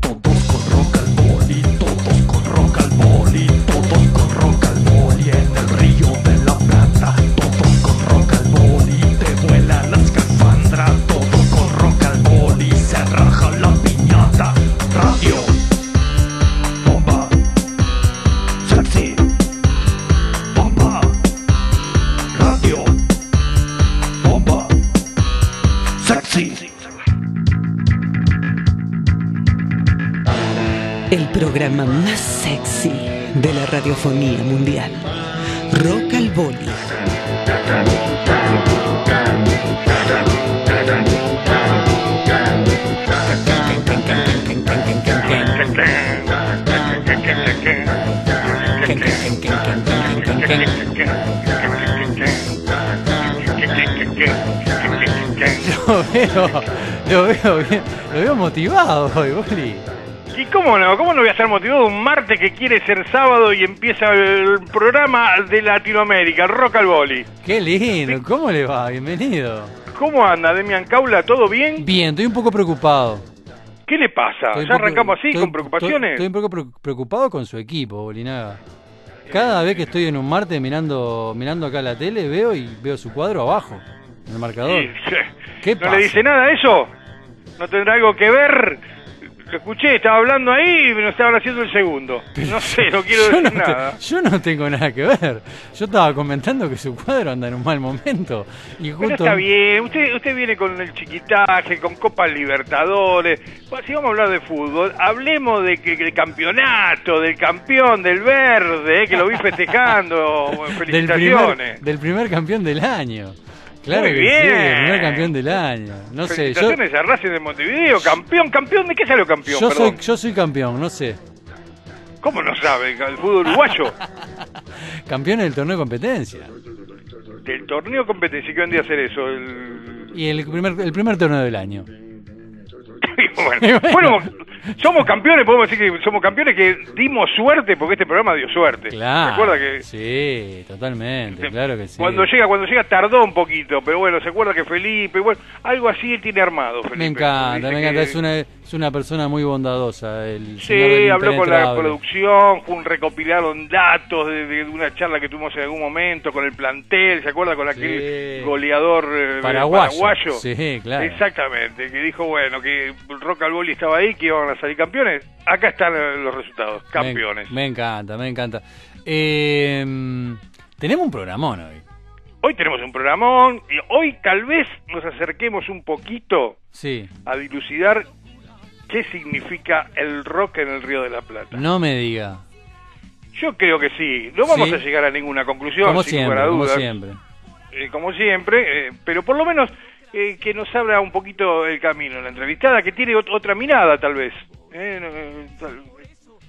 Todos con rock al boli, todos con rock al boli, todos con rock al boli en el río de la Plata. Radiofonía mundial. Rock al Boli. Lo veo, lo veo bien, lo veo motivado hoy, Boli. ¿Y cómo no? ¿Cómo no voy a estar motivado un martes que quiere ser sábado y empieza el programa de Latinoamérica, Rock al Boli? Qué lindo, ¿cómo le va? Bienvenido. ¿Cómo anda, Demian Caula? ¿Todo bien? Bien, estoy un poco preocupado. ¿Qué le pasa? Estoy ¿Ya poco- arrancamos así, estoy- con preocupaciones? Estoy, estoy un poco pre- preocupado con su equipo, Bolinaga. Cada vez que estoy en un martes mirando, mirando acá la tele, veo y veo su cuadro abajo, en el marcador. Sí, sí. ¿Qué ¿No pasa? le dice nada a eso? ¿No tendrá algo que ver? Lo escuché, estaba hablando ahí y me estaban haciendo el segundo. No sé, no quiero yo, decir te- nada. yo no tengo nada que ver. Yo estaba comentando que su cuadro anda en un mal momento. Y Pero justo está bien, usted, usted viene con el chiquitaje, con Copa Libertadores. Bueno, si vamos a hablar de fútbol, hablemos de que del campeonato, del campeón, del verde, eh, que lo vi festejando. Del Felicitaciones. primer, del primer campeón del año. Claro Muy que bien. sí, el primer campeón del año. No sé, yo, a Racing de Montevideo, campeón, campeón, ¿de qué salió campeón? yo Perdón. soy, yo soy campeón, no sé. ¿Cómo no sabe? El fútbol uruguayo. Campeón del torneo de competencia. Del torneo competencia, ¿qué vendría a hacer eso? El... Y el primer, el primer torneo del año. bueno, bueno, somos campeones, podemos decir que somos campeones que dimos suerte porque este programa dio suerte. Claro. ¿Se que Sí, totalmente, claro que sí. cuando llega, cuando llega tardó un poquito, pero bueno, se acuerda que Felipe, bueno, algo así él tiene armado, Felipe. me encanta, me que- encanta. Es una, es una persona muy bondadosa. El señor Sí, habló con la producción, fue un recopilaron datos de, de una charla que tuvimos en algún momento con el plantel, ¿se acuerda? Con aquel Sí. goleador eh, Paraguayo. Sí, claro. Exactamente, que dijo, bueno, que al Boli estaba ahí, que iban a salir campeones. Acá están eh, los resultados, campeones. Me, me encanta, me encanta. Eh, tenemos un programón hoy. Hoy tenemos un programón y hoy tal vez nos acerquemos un poquito Sí. a dilucidar qué significa el rock en el Río de la Plata. No me diga. Yo creo que sí, no vamos Sí. a llegar a ninguna conclusión, Como sin siempre, lugar a como dudas. siempre. Eh, como siempre, eh, pero por lo menos eh, que nos abra un poquito el camino la entrevistada, que tiene ot- otra mirada tal vez, eh,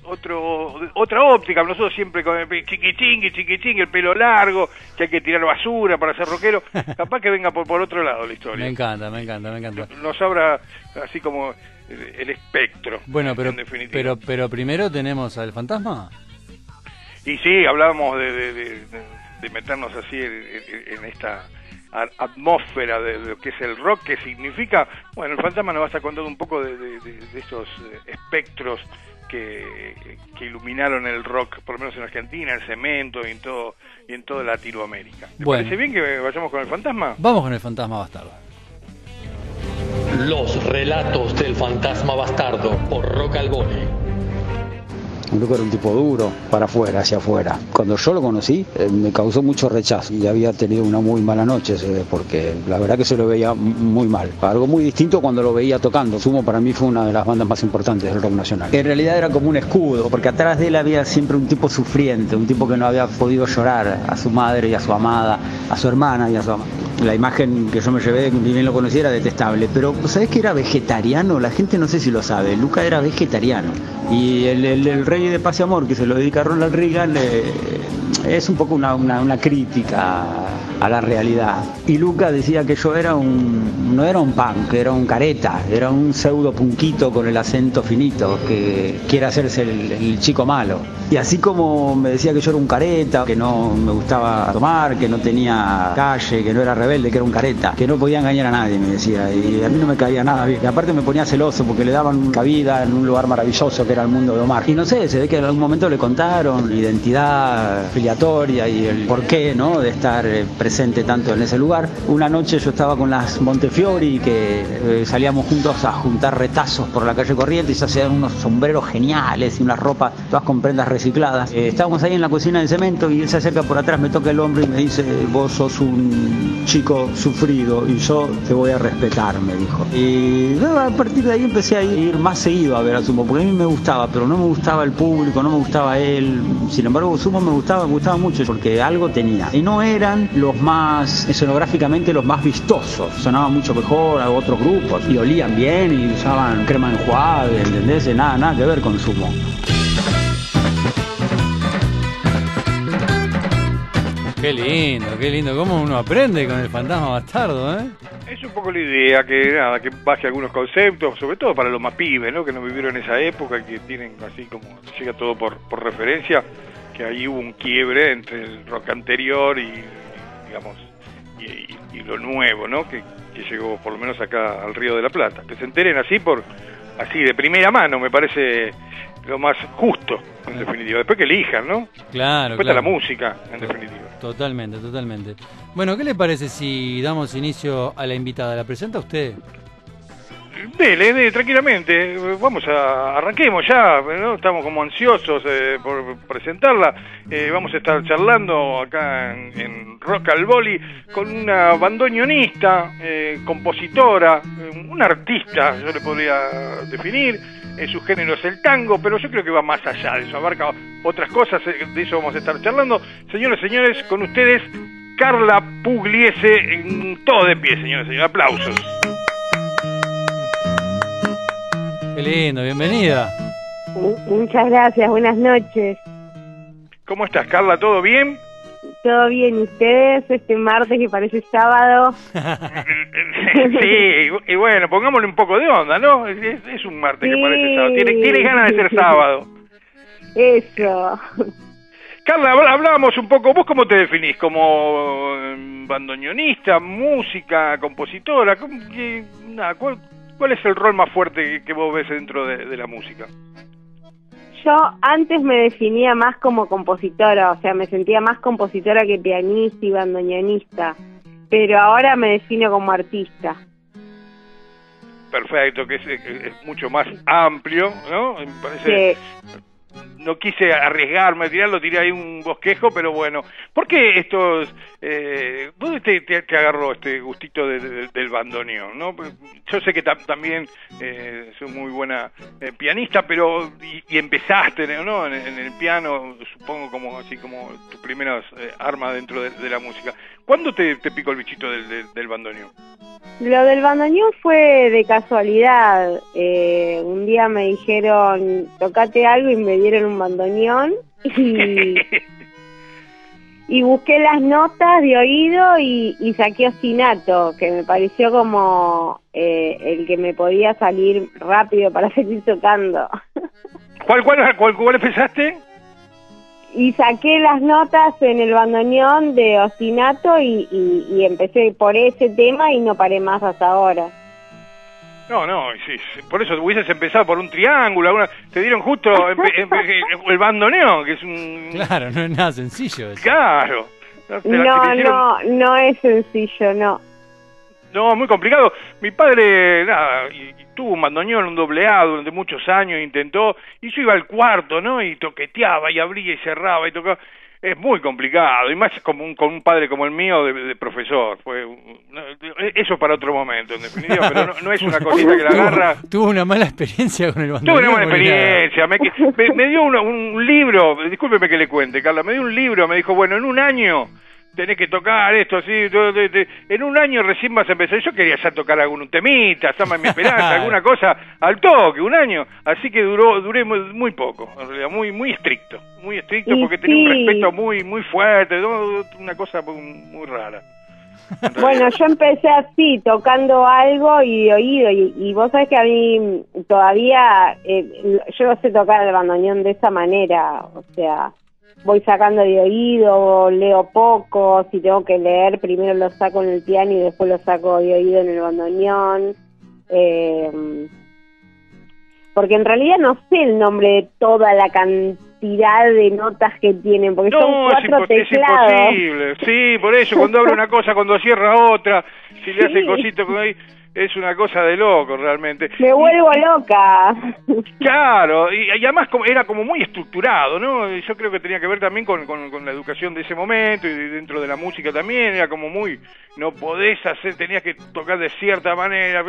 otro, otra óptica, nosotros siempre con el chiquichingui, chiquichingui, el pelo largo, que hay que tirar basura para ser rockero, capaz que venga por, por otro lado la historia. Me encanta, me encanta, me encanta. Nos abra así como el, espectro. Bueno, pero, en definitiva. pero, pero primero tenemos al fantasma. Y sí, hablábamos de, de- de- de- de meternos así en, esta atmósfera de, lo que es el rock, que significa, bueno, el fantasma nos va a estar contando un poco de, esos eh, espectros que, que iluminaron el rock, por lo menos en Argentina, el cemento y en todo y en toda Latinoamérica. ¿Te Bueno. parece bien que vayamos con el fantasma? Vamos con el fantasma bastardo. Los relatos del fantasma bastardo por Rock al Boli. Luca era un tipo duro, para afuera, hacia afuera. Cuando yo lo conocí, eh, me causó mucho rechazo y había tenido una muy mala noche, eh, porque la verdad que se lo veía muy mal. Algo muy distinto cuando lo veía tocando. Sumo para mí fue una de las bandas más importantes del rock nacional. En realidad era como un escudo, porque atrás de él había siempre un tipo sufriente, un tipo que no había podido llorar a su madre y a su amada, a su hermana y a su amada. La imagen que yo me llevé, ni bien lo conocí, era detestable. Pero, ¿sabés que era vegetariano? La gente no sé si lo sabe. Luca era vegetariano. Y el, el- Rey de Paz y Amor, que se lo dedica a Ronald Reagan, eh, es un poco una- una crítica a la realidad. Y Luca decía que yo era un, no era un punk, era un careta, era un pseudo punquito con el acento finito, que quiere hacerse el, chico malo. Y así como me decía que yo era un careta, que no me gustaba tomar, que no tenía calle, que no era rebelde, que era un careta, que no podía engañar a nadie, me decía. Y a mí no me caía nada bien. Y aparte me ponía celoso porque le daban cabida en un lugar maravilloso que era el mundo de Omar. Y no sé, se ve que en algún momento le contaron identidad filiatoria y el porqué, ¿no? De estar eh, presente tanto en ese lugar. Una noche yo estaba con las Montefiori que eh, salíamos juntos a juntar retazos por la calle Corrientes y se hacían unos sombreros geniales y unas ropas todas con prendas recicladas. Eh, estábamos ahí en la cocina de cemento y él se acerca por atrás, me toca el hombro y me dice, vos sos un chico sufrido y yo te voy a respetar, me dijo. Y a partir de ahí empecé a ir más seguido a ver a Sumo, porque a mí me gustaba, pero no me gustaba el público, no me gustaba él. Sin embargo, Sumo me gustaba, me gustaba mucho porque algo tenía. Y no eran los más, escenográficamente, los más vistosos. Sonaban mucho mejor a otros grupos y olían bien y usaban crema enjuague, ¿entendés? Nada, nada que ver con Sumo. Qué lindo, qué lindo. ¿Cómo uno aprende con el fantasma bastardo, eh? Es un poco la idea que nada, que baje algunos conceptos, sobre todo para los más pibes, ¿no? Que no vivieron esa época, que tienen así como llega todo por, por referencia, que ahí hubo un quiebre entre el rock anterior y, digamos, y, y- y lo nuevo, ¿no? Que, que llegó por lo menos acá al Río de la Plata. Que se enteren así por así de primera mano, me parece lo más justo, en definitiva. Después que elijan, ¿no? Claro, Después está claro. la música, en definitiva. Totalmente, totalmente. Bueno, ¿qué le parece si damos inicio a la invitada? ¿La presenta usted? Dele, dele, tranquilamente. Vamos a arranquemos ya, ¿no? Estamos como ansiosos eh, por presentarla. Eh, vamos a estar charlando acá en, Rock al Boli con una bandoneonista, eh, compositora, una artista, yo le podría definir. Su género es el tango, pero yo creo que va más allá de eso, abarca otras cosas, de eso vamos a estar charlando. Señores, señores, con ustedes, Carla Pugliese, en todo de pie, señores, señores, aplausos. Qué lindo, bienvenida. Mu- Muchas gracias, buenas noches. ¿Cómo estás, Carla? ¿Todo bien? ¿Todo bien? ¿Y ustedes este martes que parece sábado? sí, y, y bueno, pongámosle un poco de onda, ¿no? Es, un martes que parece sábado. Tiene, tiene ganas de ser sábado. Eso. Carla, habl- hablábamos un poco, ¿vos cómo te definís? ¿Como eh, bandoneonista, música, compositora? ¿Cómo que- nada, ¿cuál, cuál es el rol más fuerte que, vos ves dentro de, de la música? Yo antes me definía más como compositora, o sea, me sentía más compositora que pianista y bandoneonista, pero ahora me defino como artista. Perfecto, que es, mucho más amplio, ¿no? Me parece... Que no quise arriesgarme a tirarlo, tiré ahí un bosquejo, pero bueno. ¿Por qué estos... Eh, ¿Dónde te, agarró este gustito de- de- del bandoneón? ¿no? Yo sé que tam- también eh, soy muy buena eh, pianista, pero... Y, y empezaste ¿no? en, el piano, supongo como así como tus primeras eh, armas dentro de, la música. ¿Cuándo te, picó el bichito del, del, del bandoneón? Lo del bandoneón fue de casualidad. Eh, un día me dijeron, tocate algo y me dieron un bandoneón y, y busqué las notas de oído y, y saqué ostinato, que me pareció como eh, el que me podía salir rápido para seguir tocando. ¿Cuál, cuál, cuál, cuál empezaste? y saqué las notas en el bandoneón de ostinato y, y, y empecé por ese tema y no paré más hasta ahora. No, no, sí, sí, por eso hubieses empezado por un triángulo, alguna, te dieron justo empe- empe- el bandoneón, que es un... Claro, no es nada sencillo eso. Claro. No, No, hicieron- no, no es sencillo, no. No, muy complicado. Mi padre, nada, y- y tuvo un bandoneón, un doble A durante muchos años, intentó, y yo iba al cuarto, ¿no? Y toqueteaba, y abría y cerraba, y tocaba. Es muy complicado, y más como un, con un padre como el mío de, de profesor. Fue un- no, eso para otro momento, en definitiva, pero no, no es una cosita que la agarra. Tuvo, una mala experiencia con el Tuve bandoneón. una buena Molinada. experiencia. Me, me- me dio una- un, libro, discúlpeme que le cuente, Carla, me dio un libro, me dijo, bueno, en un año tenés que tocar esto así, en un año recién vas a empezar, yo quería ya tocar algún temita, Samba en mi esperanza, alguna cosa al toque, un año, así que duró, duré muy, muy poco, en realidad, muy, muy estricto, muy estricto Y porque tenía un respeto muy, muy fuerte, una cosa muy, rara. En Bueno, yo empecé así, tocando algo y de oído, y, y vos sabés que a mí todavía, eh, yo no sé tocar el bandoneón de esa manera, o sea, voy sacando de oído, leo poco, si tengo que leer, primero lo saco en el piano y después lo saco de oído en el bandoneón. Eh, porque en realidad no sé el nombre de toda la cantidad de notas que tienen, porque son No, es, cuatro es teclados. imposible. Sí, por eso, cuando abre una cosa, cuando cierra otra, si le hace Sí. cositas por ahí, es una cosa de loco realmente. Me vuelvo loca. Claro, y, y además como- era como muy estructurado, ¿no? Yo creo que tenía que ver también con, con- con la educación de ese momento y dentro de la música también, era como muy, no podés hacer, tenías que tocar de cierta manera,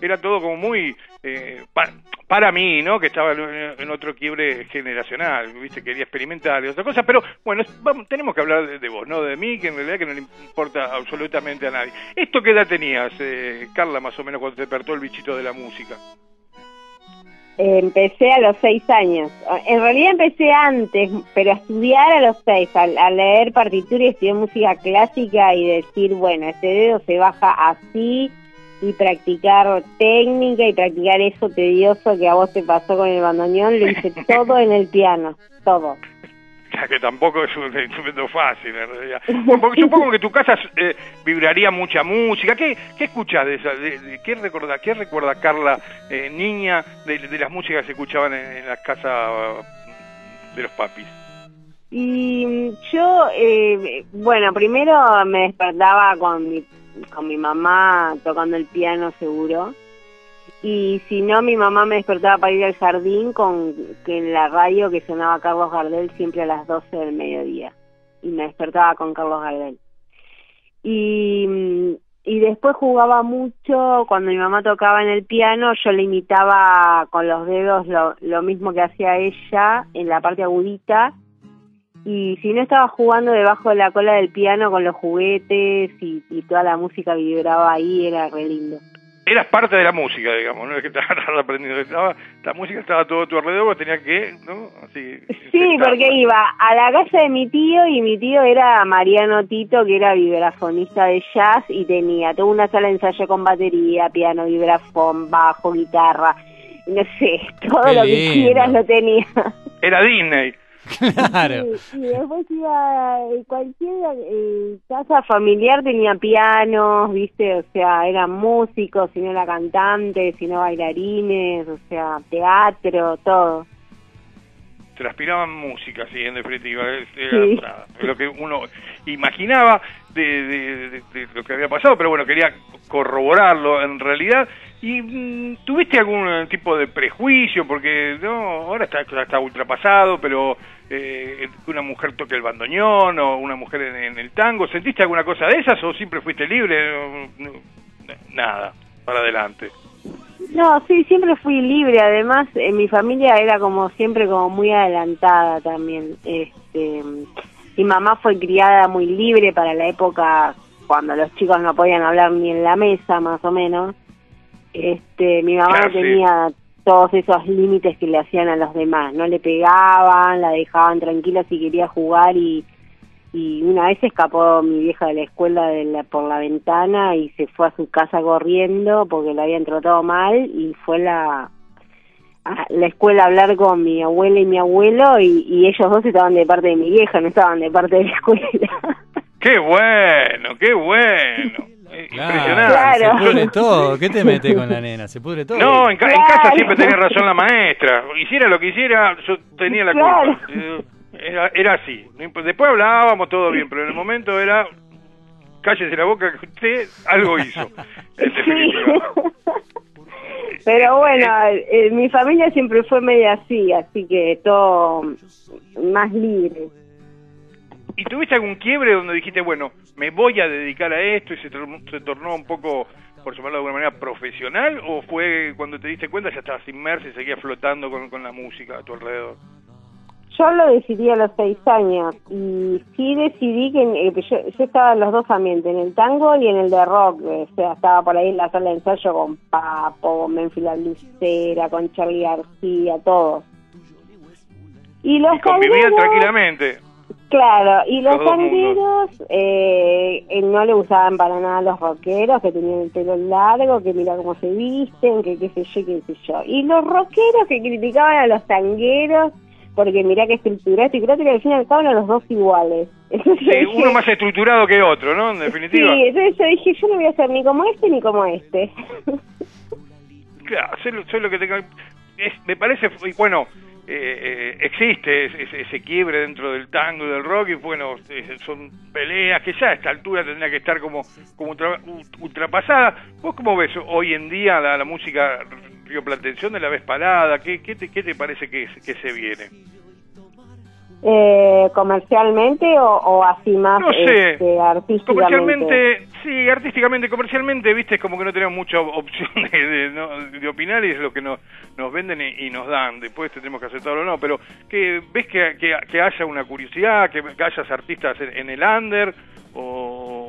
era todo como muy, eh, pa- para mí, ¿no? Que estaba en, otro quiebre generacional, ¿viste? Quería experimentar y otra cosa, pero bueno, tenemos que hablar de, vos, ¿no? De mí, que en realidad que no le importa absolutamente a nadie. ¿Esto qué edad tenías, eh, Carla, más o menos, cuando te despertó el bichito de la música? Empecé a los seis años. En realidad empecé antes, pero a estudiar a los seis, a, a leer partitura y estudiar música clásica y decir, bueno, este dedo se baja así y practicar técnica y practicar eso tedioso que a vos te pasó con el bandoneón, lo hice todo en el piano, todo. Ya que tampoco es un instrumento fácil, en realidad. Porque supongo que en tu casa eh, vibraría mucha música. ¿Qué, qué escuchás de esa? De, de- ¿qué, recuerda, ¿Qué recuerda Carla, eh, niña, de, de las músicas que se escuchaban en, en las casas eh, de los papis? Y mm, yo, eh, bueno, primero me despertaba con mi, con mi mamá tocando el piano seguro. Y si no, mi mamá me despertaba para ir al jardín con que en la radio que sonaba Carlos Gardel siempre a las 12 del mediodía. Y me despertaba con Carlos Gardel. Y, y después jugaba mucho, cuando mi mamá tocaba en el piano, yo le imitaba con los dedos lo, lo mismo que hacía ella en la parte agudita y si no estaba jugando debajo de la cola del piano con los juguetes y, y toda la música vibraba ahí, era re lindo. Eras parte de la música, digamos, no es que estabas aprendiendo. Estaba, la música estaba todo a tu alrededor, vos tenías que, ¿no? Así, Sí, porque iba a la casa de mi tío y mi tío era Mariano Tito, que era vibrafonista de jazz y tenía toda una sala de ensayo con batería, piano, vibrafón, bajo, guitarra, no sé, todo Qué lo que quieras lo tenía. Era Disney. Claro. Sí, y después iba cualquier eh, casa familiar tenía pianos, viste, o sea, eran músicos, si no era cantantes, si no bailarines, o sea, teatro, todo. Transpiraban música, sí, en definitiva, era Sí. nada, lo que uno imaginaba de, de- de- de lo que había pasado, pero bueno, quería corroborarlo en realidad. ¿Y mm, tuviste algún eh, tipo de prejuicio? Porque no, ahora está, está ultrapasado, pero eh, que una mujer toque el bandoneón o una mujer en, en el tango, ¿sentiste alguna cosa de esas o siempre fuiste libre? No, no, nada, para adelante. No, sí, siempre fui libre. Además, en mi familia era como siempre como muy adelantada también. Este, mi mamá fue criada muy libre para la época cuando los chicos no podían hablar ni en la mesa, más o menos. Este, mi mamá Claro, no sí. tenía todos esos límites que le hacían a los demás. No le pegaban, la dejaban tranquila si quería jugar y y una vez escapó mi vieja de la escuela de la, por la ventana y se fue a su casa corriendo porque la habían tratado mal y fue la a la escuela a hablar con mi abuela y mi abuelo y, y ellos dos estaban de parte de mi vieja, no estaban de parte de la escuela. ¡Qué bueno, qué bueno! Eh, Impresionante. Claro. Se pudre todo. ¿Qué te metes con la nena? Se pudre todo. No, en, ca- en Claro. casa siempre tenía razón la maestra. Hiciera lo que hiciera, yo tenía la Claro. culpa. Eh, Era, era así. Después hablábamos todo bien, pero en el momento era cállese la boca que usted algo hizo. Pero bueno, eh, mi familia siempre fue media así, así que todo más libre. ¿Y tuviste algún quiebre donde dijiste, bueno, me voy a dedicar a esto y se, se tornó un poco, por llamarlo de alguna manera, profesional? ¿O fue cuando te diste cuenta ya estabas inmersa y seguías flotando con, con la música a tu alrededor? Yo lo decidí a los seis años y sí decidí que eh, yo, yo estaba en los dos ambientes, en el tango y en el de rock. O sea, estaba por ahí en la sala de ensayo con Papo, con Menfi la Lucera, con Charlie García, todos. Y los Y convivían tangueros- tranquilamente. Claro, y los tangueros eh, eh, no le gustaban para nada a los rockeros, que tenían el pelo largo, que mira cómo se visten, que qué sé yo, qué sé yo. Y los rockeros que criticaban a los tangueros, porque mira que estructura, estructura, que al fin y al cabo eran los dos iguales. Entonces yo Sí, dije- uno más estructurado que otro, ¿no? En definitiva. Sí, entonces yo dije, yo no voy a ser ni como este ni como este. Claro, sé lo, que tenga. Es, me parece, y bueno, eh, eh, existe ese, ese- quiebre dentro del tango y del rock, y bueno, son peleas que ya a esta altura tendría que estar como, como ultra- ult- ultrapasada. ¿Vos cómo ves hoy en día la, la música rioplatense? ¿Dónde la ves parada? ¿Qué, qué, te, qué te parece que, que se viene? eh, ¿Comercialmente o, o así más No sé. este, artísticamente? Comercialmente, sí, artísticamente, comercialmente, viste, es como que no tenemos mucha opción de, de, no- de opinar y es lo que nos, nos venden y, y nos dan. Después tendremos que aceptarlo o no, pero que ves que, que, que haya una curiosidad, que, que hayas artistas en, en el under o...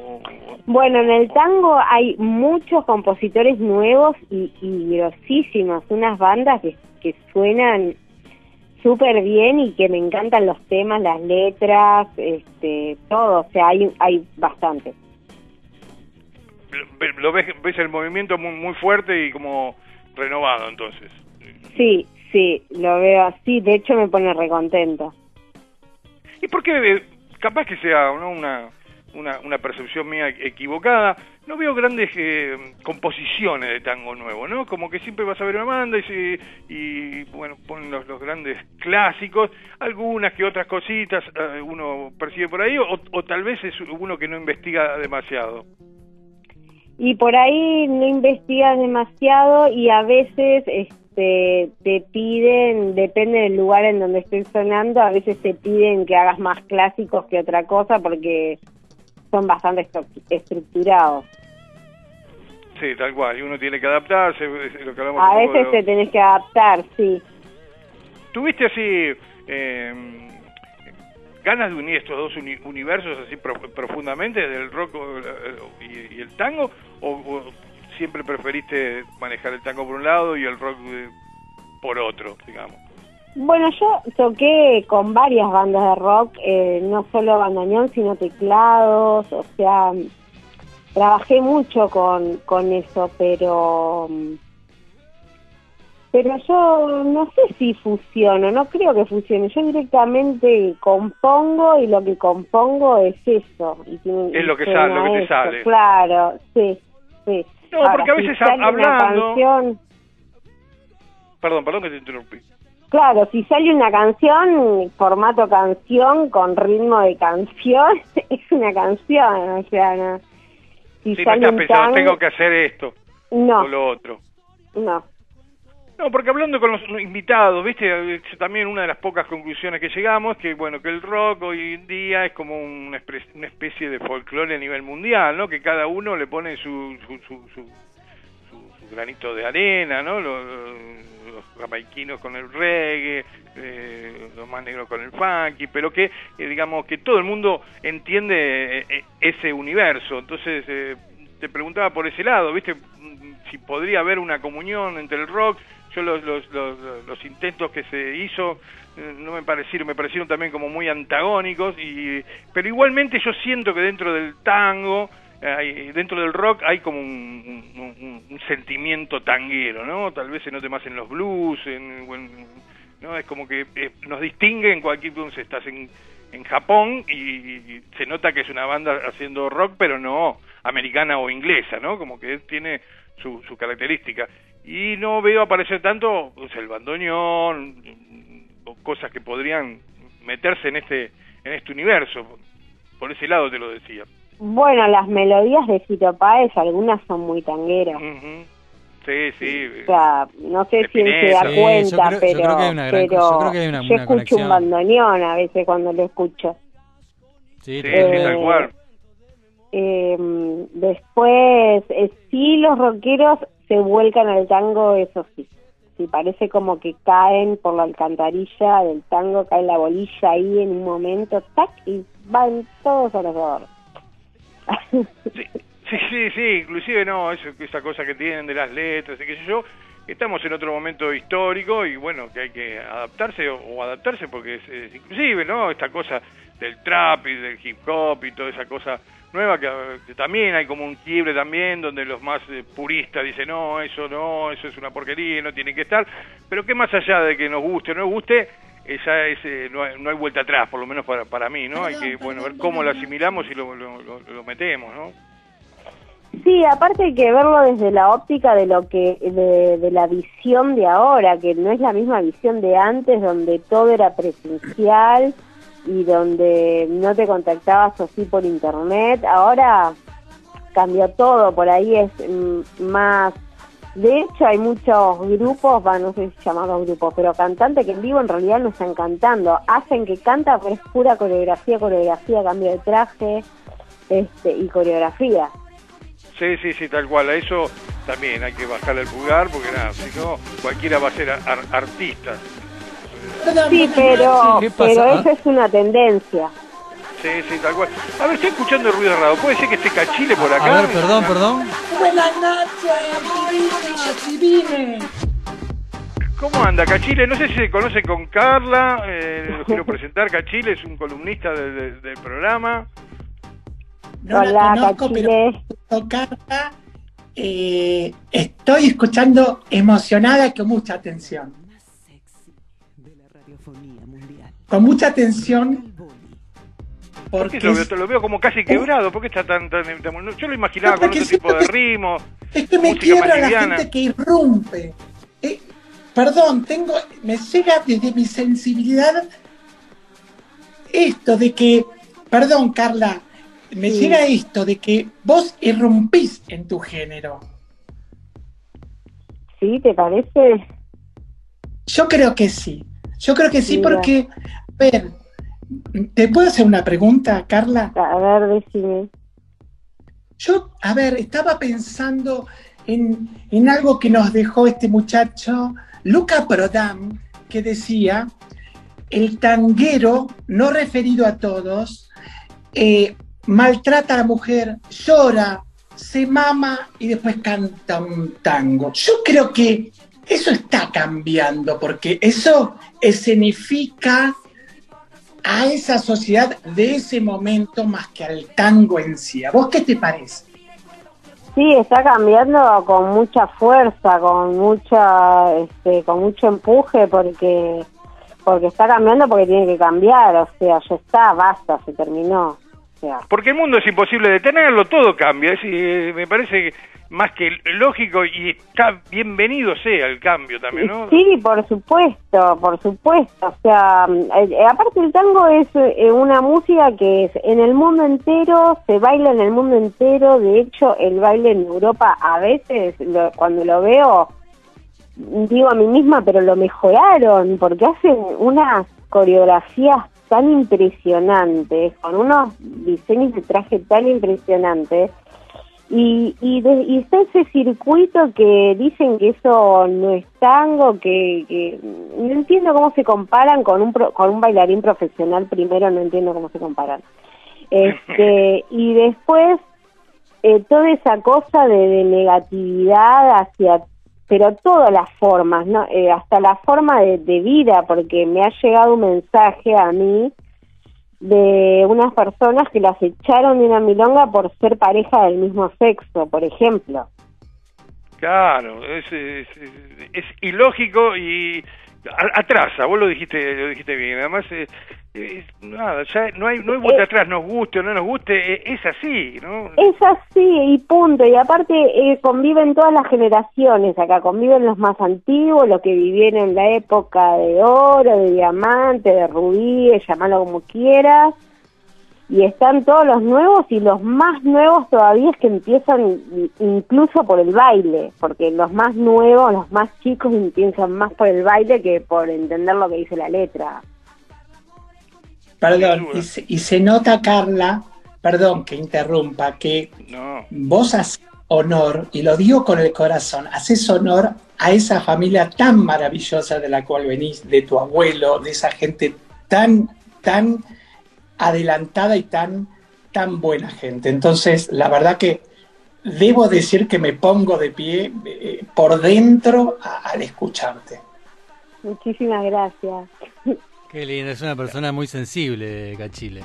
Bueno, en el tango hay muchos compositores nuevos y, y grosísimos, unas bandas que, que suenan súper bien y que me encantan los temas, las letras, este, todo, o sea, hay, hay bastante. Lo- Lo ves, ves el movimiento muy, muy fuerte y como renovado entonces. Sí, sí, lo veo así, de hecho me pone recontento. ¿Y por qué? eh, Capaz que sea ¿no? una, una, una percepción mía equivocada, no veo grandes eh, composiciones de tango nuevo, ¿no? Como que siempre vas a ver una banda y, y bueno, ponen los, los grandes clásicos, algunas que otras cositas eh, uno percibe por ahí, o, o tal vez es uno que no investiga demasiado. Y por ahí no investigas demasiado y a veces este, te piden, depende del lugar en donde estés sonando, a veces te piden que hagas más clásicos que otra cosa porque son bastante estru- estructurados. Sí, tal cual, y uno tiene que adaptarse, lo que hablamos A de veces te tenés que adaptar, sí. ¿Tuviste así eh, ganas de unir estos dos uni- universos así pro- profundamente, del rock eh, y, y el tango? O, o siempre preferiste manejar el tango por un lado y el rock eh, por otro, digamos? Bueno, yo toqué con varias bandas de rock, eh, no solo bandoneón, sino teclados, o sea, trabajé mucho con, con eso, pero pero yo no sé si fusiono, no creo que fusione, yo directamente compongo y lo que compongo es eso. Y tiene- Es lo que sale, lo que te sale. Claro, sí, sí. No, porque a veces hablando- canción- Perdón, perdón que te interrumpí. Claro, si sale una canción, formato canción, con ritmo de canción, es una canción, o sea, no. Si Si no estás pensando, tango- tengo que hacer esto No, o lo otro. no. No, porque hablando con los invitados, viste, también una de las pocas conclusiones que llegamos que bueno que el rock hoy en día es como una, especie de folclore a nivel mundial, ¿no? Que cada uno le pone su, su- su- su granito de arena, ¿no? Los, los jamaiquinos con el reggae, eh, los más negros con el funky, pero que eh, digamos que todo el mundo entiende eh, ese universo. Entonces te preguntaba por ese lado, viste, si podría haber una comunión entre el rock yo los, los, los, los intentos que se hizo no me parecieron, me parecieron también como muy antagónicos, y pero igualmente yo siento que dentro del tango, hay- dentro del rock hay como un, sentimiento tanguero, ¿no? Tal vez se note más en los blues, ¿no? Es como que eh, nos distingue en cualquier, entonces estás en, en Japón y, se nota que es una banda haciendo rock, pero no americana o inglesa, ¿no? Como que tiene su, su característica. Y no veo aparecer tanto pues, el bandoneón o cosas que podrían meterse en este en este universo. Por ese lado te lo decía. Bueno, las melodías de Fito Páez, algunas son muy tangueras. Sí, sí. O sea, no sé si se da cuenta, pero, yo escucho un bandoneón a veces cuando lo escucho. Sí, Sí, totalmente. sí, tal cual. Eh, después, eh, sí, los rockeros se vuelcan al tango, eso sí. sí, parece como que caen por la alcantarilla del tango, cae la bolilla ahí en un momento, tac, y van todos a los dos. Sí, sí, sí, inclusive no, eso, esa cosa que tienen de las letras y qué sé yo, estamos en otro momento histórico y bueno, que hay que adaptarse o, adaptarse porque es, inclusive, ¿no? Esta cosa del trap y del hip hop y toda esa cosa nueva que, que también hay como un quiebre también donde los más eh, puristas dicen no, eso no, eso es una porquería, no tiene que estar, pero que más allá de que nos guste o no nos guste, esa es, eh, no, hay, no hay vuelta atrás, por lo menos para, para mí, ¿no? Hay que, bueno, ver cómo lo asimilamos y lo, lo, lo- lo metemos, ¿no? Sí, aparte hay que verlo desde la óptica de lo que de, de la visión de ahora, que no es la misma visión de antes, donde todo era presencial y donde no te contactabas así por internet. Ahora cambió todo, por ahí es mm, más. De hecho, hay muchos grupos, va, no sé si llamados grupos, pero cantantes que en vivo en realidad no están cantando. Hacen que canta, pero es pura coreografía, coreografía, cambio de traje este y coreografía. Sí, sí, sí, tal cual. A eso también hay que bajarle el pulgar porque nada, si no, cualquiera va a ser ar- artista. Sí, pero, pero eso es una tendencia. Sí, sí, tal cual. A ver, estoy escuchando ruido raro. ¿Puede ser que esté Cachile por acá? A ver, perdón, perdón. Buenas noches, divine. ¿Cómo anda Cachile? No sé si se conoce con Carla. Eh, lo quiero presentar. Cachile es un columnista de- de- del programa. No Hola, la conozco, pero tocarla. Eh, estoy escuchando emocionada con mucha atención. Con mucha atención Rock al Boli. ¿Por porque qué lo veo, es, lo veo como casi quebrado? ¿Por qué está tan, tan, tan- Yo lo imaginaba No, con otro tipo de ritmo. es que me música quiebra más la gente que irrumpe. Eh, perdón, tengo, me llega desde mi sensibilidad esto de que, perdón Carla, me Sí. llega esto de que vos irrumpís en tu género. ¿Sí? ¿Te parece? Yo creo que sí. Yo creo que sí Mira. porque, a ver, ¿te puedo hacer una pregunta, Carla? A ver, decime. Yo, a ver, estaba pensando en, en algo que nos dejó este muchacho, Luca Prodan, que decía, el tanguero, no referido a todos, eh, maltrata a la mujer, llora, se mama y después canta un tango. Yo creo que eso está cambiando porque eso escenifica a esa sociedad de ese momento más que al tango en sí. ¿A vos qué te parece? Sí, está cambiando con mucha fuerza, con mucha, este, con mucho empuje, porque, porque está cambiando porque tiene que cambiar. O sea, ya está, basta, se terminó. Porque el mundo es imposible detenerlo, todo cambia. Es, eh, me parece más que lógico y está bienvenido sea el cambio también, ¿no? Sí, por supuesto, por supuesto. O sea, eh, eh, aparte el tango es eh, una música que es en el mundo entero, se baila en el mundo entero. De hecho, el baile en Europa a veces, lo- cuando lo veo, digo a mí misma, pero lo mejoraron porque hacen unas coreografías tan impresionantes, con unos diseños de traje tan impresionantes. Y, y, de- y está ese circuito que dicen que eso no es tango, que, que no entiendo cómo se comparan con un, pro- con un bailarín profesional primero, no entiendo cómo se comparan. Este, y después eh, toda esa cosa de, de negatividad hacia, pero todas las formas, ¿no? Eh, hasta la forma de, vida, porque me ha llegado un mensaje a mí de unas personas que las echaron de una milonga por ser pareja del mismo sexo, por ejemplo. Claro, es, es, ilógico y atrasa, vos lo dijiste lo dijiste bien, además eh, es- nada, ya no hay no hay vuelta Eh, atrás, nos guste o no nos guste, eh, es así, ¿no? Es así y punto. Y aparte eh, conviven todas las generaciones acá. Conviven los más antiguos, los que vivieron en la época de oro, de diamante, de rubí, llamalo como quieras. Y están todos los nuevos y los más nuevos todavía es que empiezan incluso por el baile. Porque los más nuevos, los más chicos empiezan más por el baile que por entender lo que dice la letra. Perdón, y se, y se nota, Carla, perdón que interrumpa, que No. vos haces honor, y lo digo con el corazón, haces honor a esa familia tan maravillosa de la cual venís, de tu abuelo, de esa gente tan, tan adelantada y tan, tan buena gente. Entonces, la verdad que debo decir que me pongo de pie eh, por dentro a- al escucharte. Muchísimas gracias. Qué lindo, es una persona muy sensible, Cachile.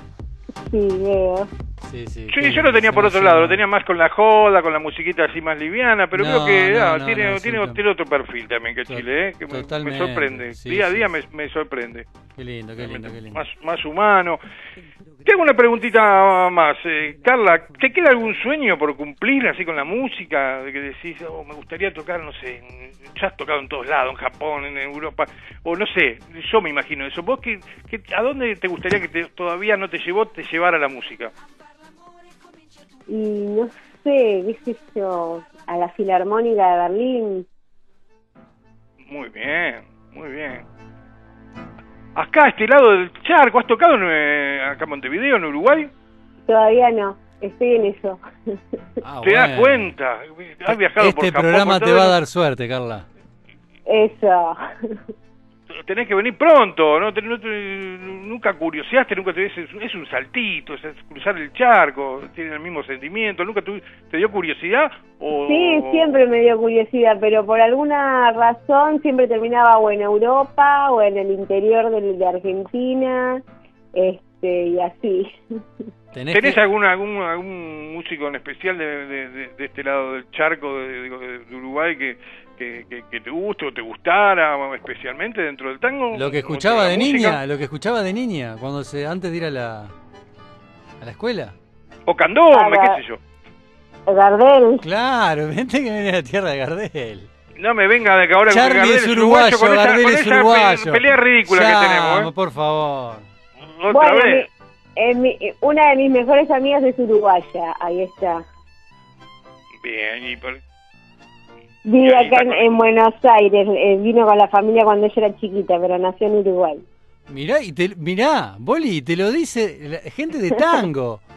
Sí, veo. Sí, sí. Sí, yo lo tenía por otro lado, lo tenía más con la joda, con la musiquita así más liviana, pero No, creo que no, ah, no, tiene, no, tiene, sí, tiene otro perfil también que Chile, ¿eh? que me- sorprende. sí, día a día me, me sorprende. Qué lindo, qué lindo, qué lindo. Más, más humano. Tengo una preguntita más. eh, Carla, ¿te queda algún sueño por cumplir así con la música? De que decís, oh, me gustaría tocar, no sé, en- ya has tocado en todos lados, en Japón, en Europa, o no sé, yo me imagino eso. ¿Vos qué, qué- a dónde te gustaría que te- todavía no te llevó, te llevara la música? Y no sé, qué sé yo, a la Filarmónica de Berlín. Muy bien, muy bien. Acá, a este lado del charco, ¿has tocado en, eh, acá en Montevideo, en Uruguay? Todavía no, estoy en eso. Ah, ¿Te das cuenta? Has viajado por Este Japón, programa por te va a dar suerte, Carla. Eso. Tenés que venir pronto, ¿no? No nunca curioseaste, nunca te ves, es, es un saltito, es cruzar el charco, tiene el mismo sentimiento, nunca tu- te dio curiosidad o Sí, siempre me dio curiosidad, pero por alguna razón siempre terminaba o en Europa o en el interior de Argentina, este y así. Tenés ¿Tenés que- algún, algún algún músico en especial de, de- de- de este lado del charco de, digo, de- de Uruguay que, que, que- que te guste o te gustara especialmente dentro del tango? Lo que ¿O escuchaba de música? niña, lo que escuchaba de niña, cuando se antes de ir a la a la escuela. O candombe, Para- qué sé yo. Gardel. Claro, vente que viene de la tierra de Gardel. No me venga de que ahora Charlie Gardel es uruguayo, con esa, Gardel con es esa pe- uruguayo. pelea ridícula Ya, que tenemos, ¿eh? por favor. Otra Bueno, vez. mi- eh, mi- una de mis mejores amigas es uruguaya, ahí está. Bien, y por- Vive acá en, en Buenos Aires, eh, vino con la familia cuando ella era chiquita, pero nació en Uruguay. Mirá, y te, mirá, Boli, te lo dice la gente de tango.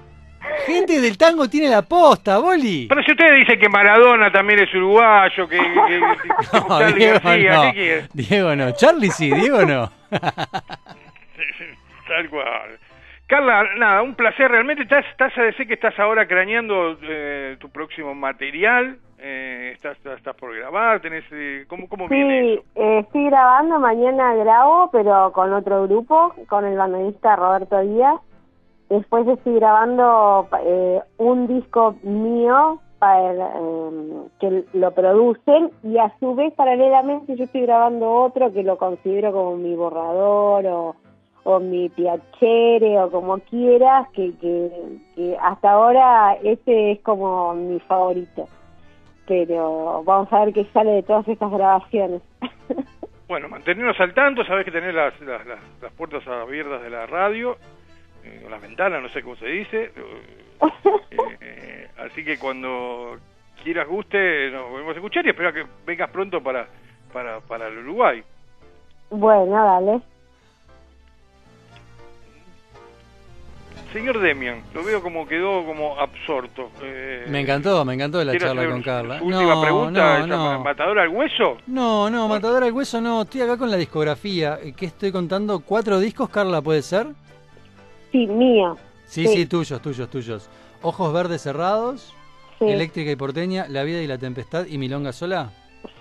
Gente del tango tiene la posta, Boli. Pero si ustedes dicen que Maradona también es uruguayo, que, que, que- No, Diego García, no. ¿qué quiere? Diego no. Charlie sí, Diego no. Tal cual. Carla, nada, un placer. Realmente estás, estás a decir que estás ahora craneando eh, tu próximo material. Eh, estás, estás por grabar, tenés, eh, ¿cómo, cómo viene Sí, eso? eh, estoy grabando, mañana grabo, pero con otro grupo, con el bandoneonista Roberto Díaz. Después estoy grabando eh, un disco mío para, eh, que lo producen y a su vez paralelamente yo estoy grabando otro que lo considero como mi borrador o, o mi piacere o como quieras, que, que, que hasta ahora ese es como mi favorito. Pero vamos a ver qué sale de todas estas grabaciones. Bueno, mantenernos al tanto, sabés que tenés las, las, las, las puertas abiertas de la radio, eh, las ventanas, no sé cómo se dice. eh, eh, así que cuando quieras guste, nos volvemos a escuchar y espero que vengas pronto para, para, para el Uruguay. Bueno, dale. Señor Demian, lo veo como quedó como absorto. Eh, Me encantó, me encantó la ¿quiere charla hacer con Carla. su última No, pregunta, no, matadora al hueso? No, no, Matador al Hueso no. Estoy acá con la discografía. eh, ¿Qué estoy contando? ¿Cuatro discos, Carla, puede ser? Sí, mío. Sí, Sí. sí, tuyos, tuyos, tuyos. Ojos verdes cerrados, Sí, Eléctrica y Porteña, La vida y la tempestad y Milonga sola.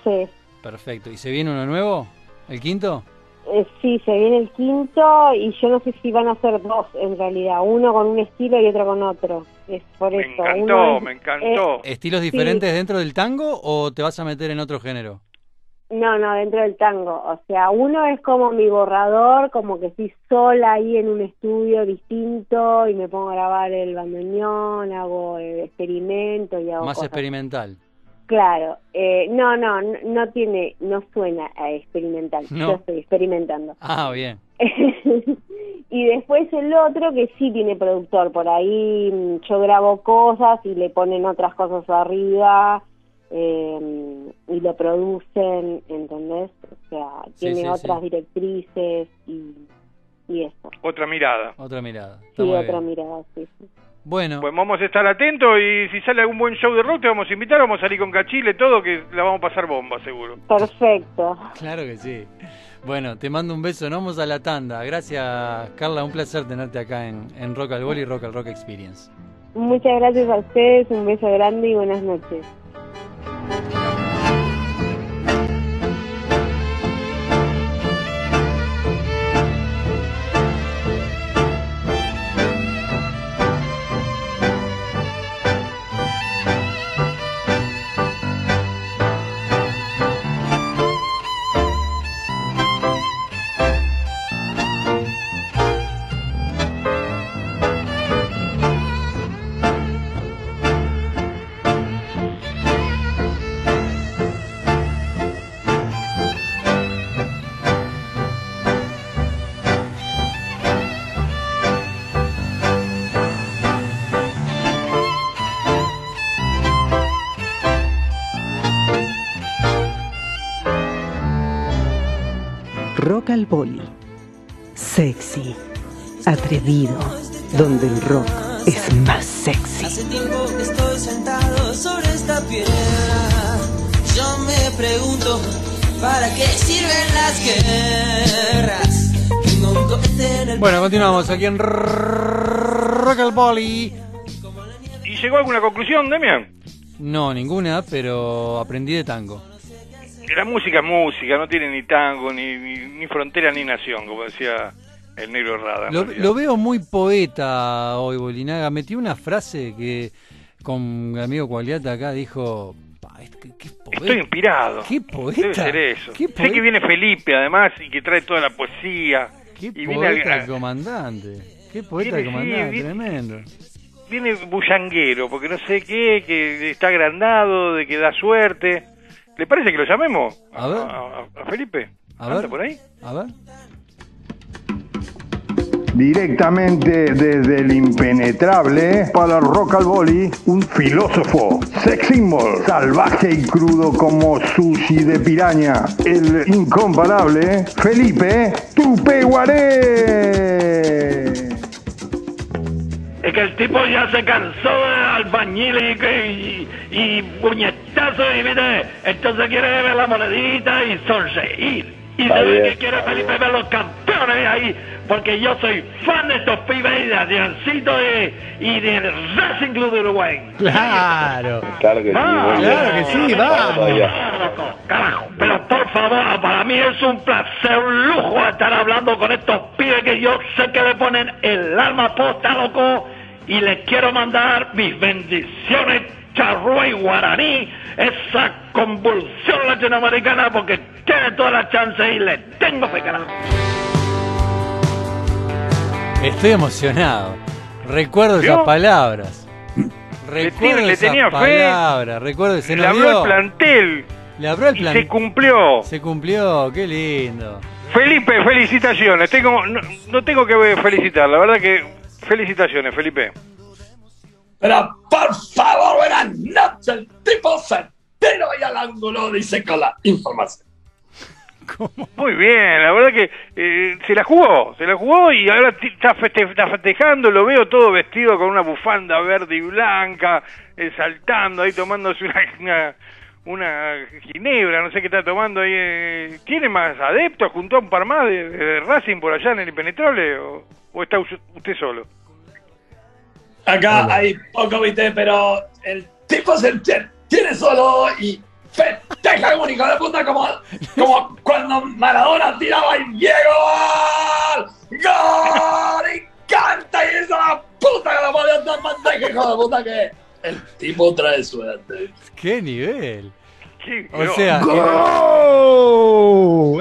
sí. Perfecto. ¿Y se viene uno nuevo? ¿El quinto? Eh, sí, se viene el quinto y yo no sé si van a ser dos en realidad, uno con un estilo y otro con otro. Es por Me eso. encantó, Uno es- me encantó. ¿Estilos Sí. diferentes dentro del tango o te vas a meter en otro género? No, no, dentro del tango. O sea, uno es como mi borrador, como que estoy sola ahí en un estudio distinto y me pongo a grabar el bandoneón, hago eh, experimento y hago Más cosas. experimental. Claro, eh, no, no, no, no tiene, no suena a experimental. No. Yo estoy experimentando. Ah, bien. y después el otro que sí tiene productor, por ahí mm, yo grabo cosas y le ponen otras cosas arriba eh, y lo producen, ¿entendés? O sea, tiene sí, otras sí. directrices y, y eso. Otra mirada. Otra mirada. Está Sí, otra bien. mirada, sí, sí. Bueno, Pues vamos a estar atentos y si sale algún buen show de rock te vamos a invitar, vamos a salir con cachile, todo, que la vamos a pasar bomba, seguro. Perfecto. claro que sí. Bueno, te mando un beso, nos vamos a la tanda. Gracias, Carla, un placer tenerte acá en, en Rock al Bol y Rock al Rock Experience. Muchas gracias a ustedes, un beso grande y buenas noches. Al Boli. Sexy, atrevido, donde el rock es más sexy. Hace tiempo que estoy sentado sobre esta piedra. Yo me pregunto, ¿para qué sirven las guerras? El Bueno, continuamos aquí en Rock al Boli. ¿Y llegó a alguna conclusión, Demian? No, ninguna, pero aprendí de tango. La música es música, no tiene ni tango, ni, ni, ni frontera, ni nación, como decía el negro Rada. Lo, veo muy poeta hoy, Bolinaga. Metí una frase que con mi amigo Cualiata acá dijo. "Pa, es que- qué poeta. Estoy inspirado. Qué poeta. Debe ser eso. Qué Sé poeta. que viene Felipe, además, y que trae toda la poesía. Qué y viene, poeta al- el comandante. Qué poeta el Viene, comandante, viene- tremendo. viene bullanguero, porque no sé qué, que está agrandado, de que da suerte. ¿Le parece que lo llamemos? A ver. a- a Felipe. A ¿Anda ver. por ahí? A ver. Directamente desde el impenetrable para el rock al boli, un filósofo, sex symbol, salvaje y crudo como sushi de piraña, el incomparable Felipe Tupeguaré. Es que el tipo ya se cansó de albañiles y, y, y puñetazos y mire, entonces quiere ver la monedita y sonreír. Y Está se ve bien, que quiere Felipe ver los campeones ahí, porque yo soy fan de estos pibes y de Adriancito y, y del Racing Club de Uruguay. Claro. Claro que Ah, Claro que sí, va. Loco, Carajo, pero por favor, para mí es un placer, un lujo estar hablando con estos pibes que yo sé que le ponen el alma posta, loco, y les quiero mandar mis bendiciones, charrúa y guaraní, esa convulsión latinoamericana, porque tiene toda la chance y le tengo fe, carajo. Estoy emocionado. Recuerdo ¿Vio? esas palabras. Le, Recuerdo le esas tenía fe. Recuerdo, se le habló el plantel Le habló el y plan. se cumplió. Se cumplió, qué lindo. Felipe, felicitaciones. Tengo, no, no tengo que felicitar, la verdad que felicitaciones, Felipe. Pero por favor, buenas noches. El tipo certero y al ángulo dice con la información. Muy bien, la verdad que eh, se la jugó, se la jugó y ahora ti- está, feste- está festejando, lo veo todo vestido con una bufanda verde y blanca, eh, saltando ahí tomándose una, una, una ginebra, no sé qué está tomando ahí. eh. ¿Tiene más adeptos? ¿Juntó a un par más de, de Racing por allá en el Impenetrable o, o está us- usted solo? Acá hay poco, viste, pero el tipo se tie- tiene solo y festeja como un hijo de puta, como, como cuando Maradona tiraba y Diego ¡Gol! ¡Gol! Y canta y dice la puta que la podía estar manteca, hijo de puta, que el tipo trae suerte. Qué nivel. Sí, O sea, Gol!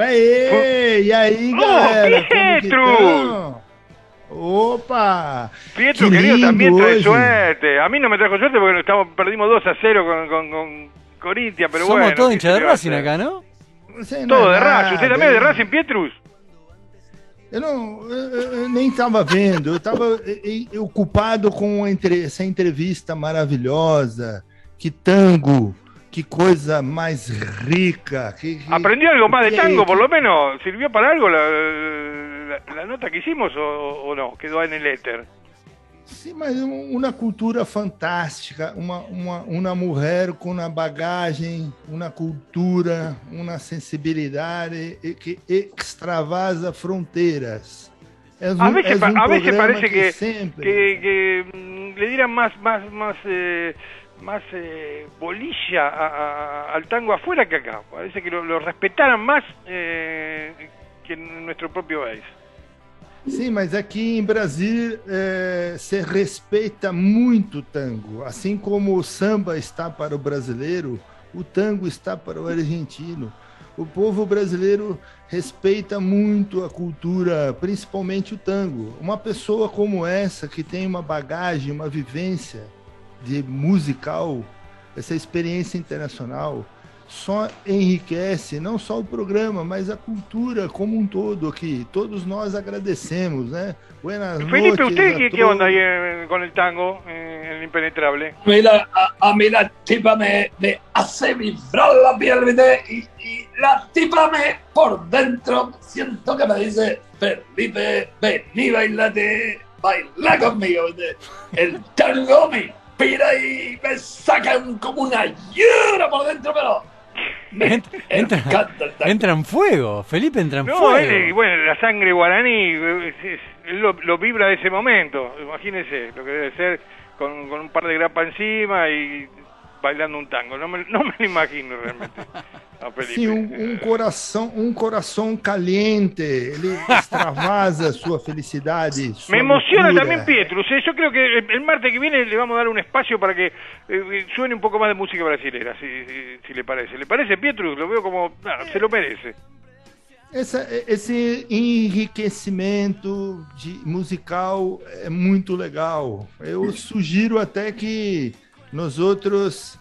Aê! E aí, Oh? Como que Pietro! Opa! Pietro, querido, también trae hoy. suerte. A mí no me trajo suerte porque estamos, perdimos 2 a 0 con, con, con Corinthians, pero somos bueno. todos ¿qué hinchas de Racing acá, ¿no? Todo de Racing. ¿Usted también es de? Racing, Pietrus? Eu, não, eu, eu nem estava vendo, eu estava ocupado com entre- essa entrevista maravilhosa. Que tango, que coisa mais rica. Que, que- ¿Aprendió algo más de que- tango, por lo menos? ¿Sirvió para algo la, la- la nota que hicimos o, o no? Quedó en el éter. Sim, mas um- uma cultura fantástica, uma, uma, uma mulher com uma bagagem, uma cultura, uma sensibilidade e- que extravasa fronteiras. É A um- veces, é pa- um a veces programa parece que, sempre- que, que, mm, le dieran más más más eh, más eh, bolilla a- a- al tango afuera que acá. Parece que lo, lo respetaran más eh, que en nuestro propio país. Sim, mas aqui em Brasília eh, se respeita muito o tango. Assim como o samba está para o brasileiro, o tango está para o argentino. O povo brasileiro respeita muito a cultura, principalmente o tango. Uma pessoa como essa, que tem uma bagagem, uma vivência de musical, essa experiência internacional, só enriquece não só o programa, mas a cultura como um todo aqui. Todos nós agradecemos, né? Buenas Felipe, noches ¿usted a qué, onda ahí eh, con el tango, eh, el impenetrable? Mira, a, a mí la tipa me, me hace vibrar la piel, ¿viste? Y, y la tipa me por dentro siento que me dice, Felipe, vení, bailate, baila conmigo, ¿viste? El tango me inspira y me saca un- como una llora por dentro, pero me Entra, encanta el tango. entra en fuego. Felipe entra en No, fuego. él, y bueno, la sangre guaraní, es- es- él lo, lo vibra de ese momento. Imagínese lo que debe ser con, con un par de grapa encima y bailando un tango. No me, no me lo imagino realmente. Sim, um, um coração, um coração caliente. Ele extravasa sua felicidade. Sua Me emociona loucura. también Pietrus. ¿eh? Yo creo que el, martes que viene le vamos a dar un espacio para que eh, suene un poco más de música brasilera, si, si, si le parece. ¿Le parece, Pietrus? Lo veo como... ah, se lo merece. Essa- esse enriquecimento de, musical é muito legal. Eu sugiro até que nós outros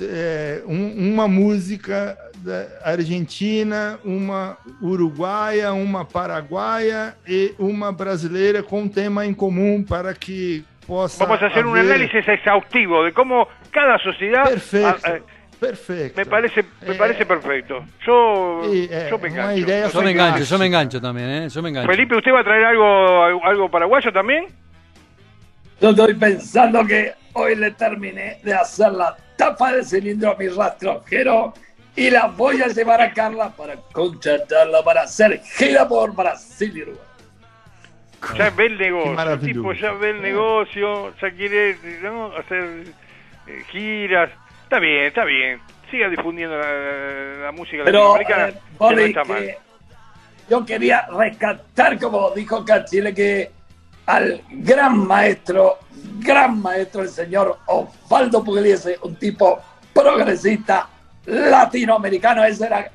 é, um- uma música da Argentina, uma uruguaia, uma paraguaia e uma brasileira com tema em comum para que possa Vamos a hacer un haver- análisis exhaustivo de cómo cada sociedad... Perfecto. ah, eh, Perfecto. Me parece, me parece perfecto. Yo, eh, yo me engancho. Yo me engancho, yo me engancho también, ¿eh? Yo me engancho. Felipe, ¿usted va a traer algo, algo paraguayo también? Yo estoy pensando que hoy le terminé de hacer la tapa de cilindro a mi rastrojero y la voy a llevar a Carla para contratarla para hacer gira por Brasil y Uruguay. Ya ve el negocio, el tipo ya ve el negocio, ya quiere ¿no? hacer eh, giras. Está bien, está bien. Siga difundiendo la, la música Pero, latinoamericana, eh, que Boli, no está mal. eh, yo quería rescatar, como dijo Cachile, que al gran maestro, gran maestro, el señor Osvaldo Pugliese, un tipo progresista latinoamericano, ese era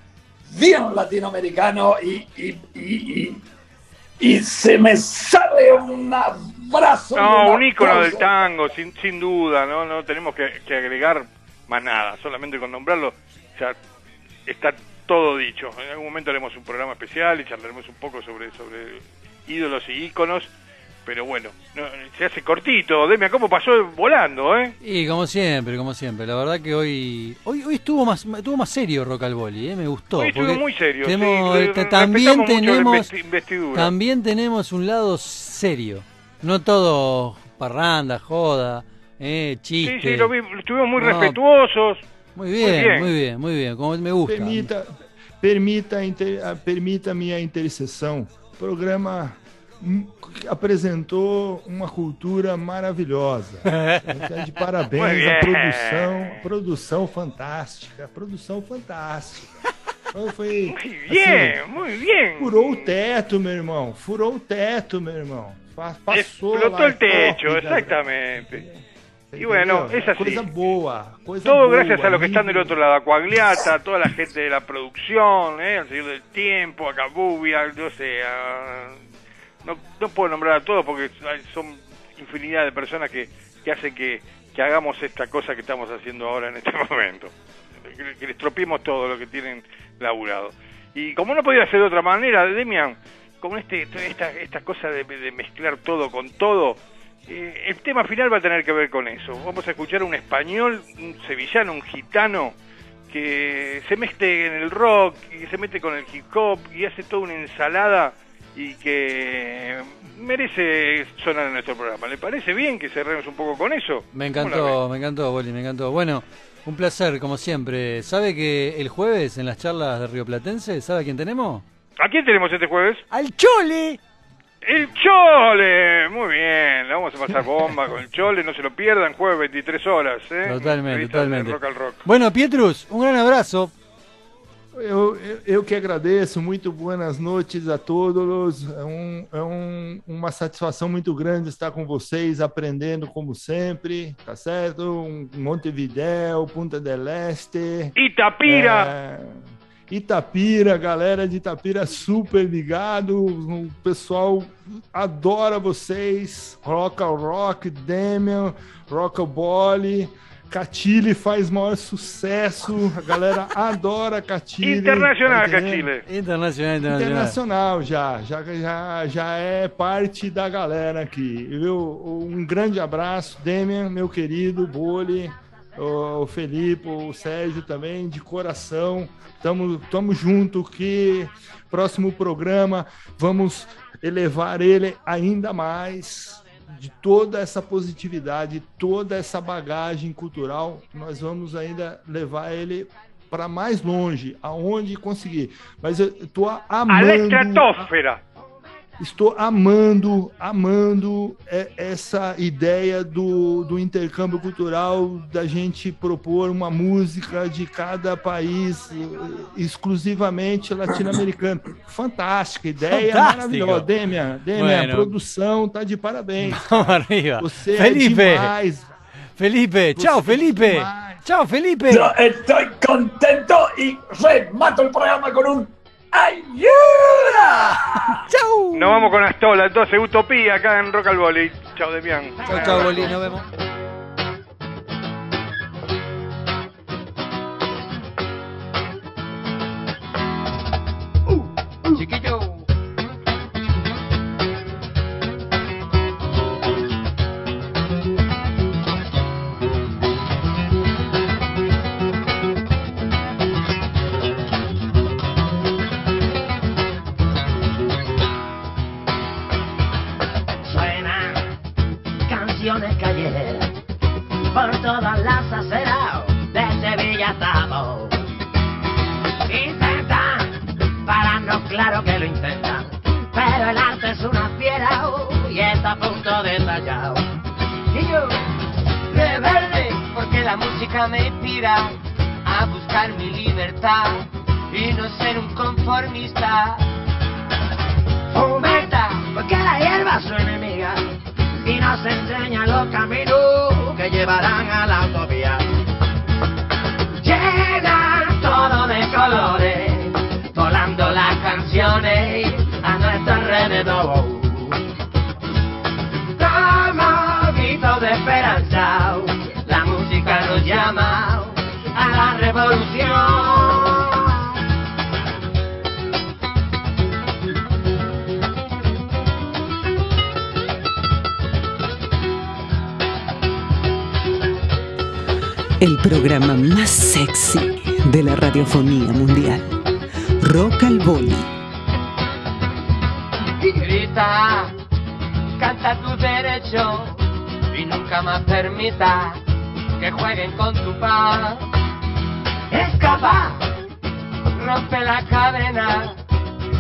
bien latinoamericano y, y, y, se me sale un abrazo. No, un ícono del tango, sin, sin duda, no, no tenemos que, que agregar más nada, solamente con nombrarlo ya está todo dicho. En algún momento haremos un programa especial y charlaremos un poco sobre, sobre ídolos y íconos, pero bueno, no, se hace cortito. Demia, ¿cómo pasó volando, eh? Y como siempre, como siempre, la verdad que hoy hoy, hoy estuvo más estuvo más serio Rock al Boli, ¿eh? me gustó. Hoy estuvo muy serio, tenemos- sí, este, también tenemos también tenemos un lado serio, no todo parranda, joda, eh, Sí, chiste. sí, lo vi, estuvimos muy No, respetuosos. Muy bien, muy bien, muy bien, como me gusta. Permita, permita, a inter- permita minha intercessão. Programa apresentou uma cultura maravilhosa. Então, De parabéns à produção, produção fantástica, produção fantástica. Então foi, Muy bien, muy bien. furou o teto, meu irmão. Furou o teto, meu irmão. Passou Explotó lá top da- exactamente. Y bueno, Entendeu? es así. Coisa boa, coisa Todo boa, gracias a los que están del otro lado, a Coagliata, a toda la gente de la producción, ¿eh? al señor del tiempo, a Cabubia, no sé, a- no, no puedo nombrar a todos porque son infinidad de personas que, que hacen que, que hagamos esta cosa que estamos haciendo ahora en este momento. Que, les tropiemos todo lo que tienen laburado. Y como no podía ser de otra manera, Demian, con este, esta, esta cosa de, de mezclar todo con todo, eh, el tema final va a tener que ver con eso. Vamos a escuchar a un español, un sevillano, un gitano, que se mete en el rock y se mete con el hip hop y hace toda una ensalada y que merece sonar en nuestro programa. ¿Le parece bien que cerremos un poco con eso? Me ¿Cómo la encantó, me encantó, Boli, me encantó. Bueno, un placer, como siempre. ¿Sabe que el jueves en las charlas de Río Platense, ¿sabe a quién tenemos? ¿A quién tenemos este jueves? ¡Al Chole! ¡El Chole! Muy bien, la vamos a pasar bomba con el Chole, no se lo pierdan, jueves 23 horas. ¿eh? Totalmente, totalmente. Rock al Rock. Bueno, Pietrus, un gran abrazo. Eu, eu, eu que agradeço, muito boas noites a todos. É, um, é um, uma satisfação muito grande estar com vocês, aprendendo como sempre, tá certo? Um Montevidéu, Punta del Este. Itapira! É, Itapira, galera de Itapira super ligado. O pessoal adora vocês. Rock ao Rock, Demian, Rockabody. Catile faz maior sucesso, a galera adora Catile. Internacional, tá? Catile. Internacional, internacional. Internacional já, já, já, já é parte da galera aqui. Viu? Um grande abraço, Demian, meu querido, Boli, o Felipe, o Sérgio também, de coração. Tamo, tamo junto que próximo programa vamos elevar ele ainda mais de toda essa positividade, toda essa bagagem cultural, nós vamos ainda levar ele para mais longe, aonde conseguir. Mas eu estou A amando, estratosfera. Estou amando, amando é, essa ideia do, do intercâmbio cultural, da gente propor uma música de cada país eh, exclusivamente latino-americano. Fantástica ideia, Fantástico. maravilhosa. Demian, Demian, Bueno. a produção tá de parabéns. Você Felipe. é demais. Felipe, chao, Felipe. Chao, Felipe. Yo estoy contento y remato el programa con un ¡Ayuda! ¡Chau! Nos vamos con Astola, entonces Utopía acá en Rock al Volley. Chao, Demian. Chao, chao, Boli, nos vemos. Chiquillo. A punto de estallar. Y yo, rebelde, porque la música me inspira a buscar mi libertad y no ser un conformista. Fomenta, porque la hierba es su enemiga y nos enseña los caminos que llevarán a la utopía. El programa más sexy de la radiofonía mundial. Rock al Boli. Grita, canta tu derecho y nunca más permita que jueguen con tu paz. Escapa, rompe la cadena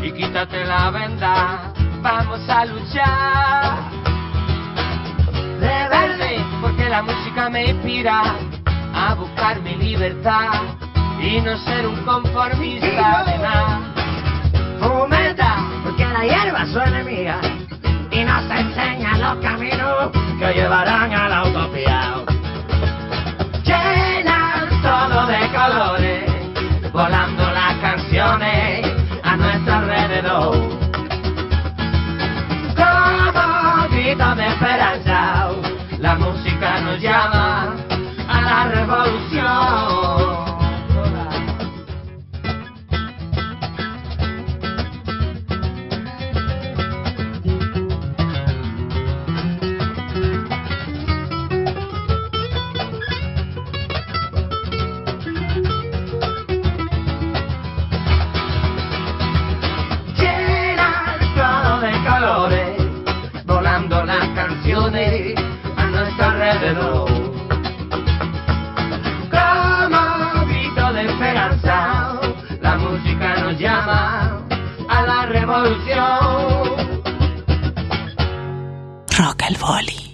y quítate la venda. Vamos a luchar. Rebelde, porque la música me inspira a buscar mi libertad y no ser un conformista de nada. Fomenta, porque la hierba es su enemiga y nos enseña los caminos que llevarán a la utopía. Llenan todo de colores, volando las canciones a nuestro alrededor. Como gritos de esperanza, la música nos llama a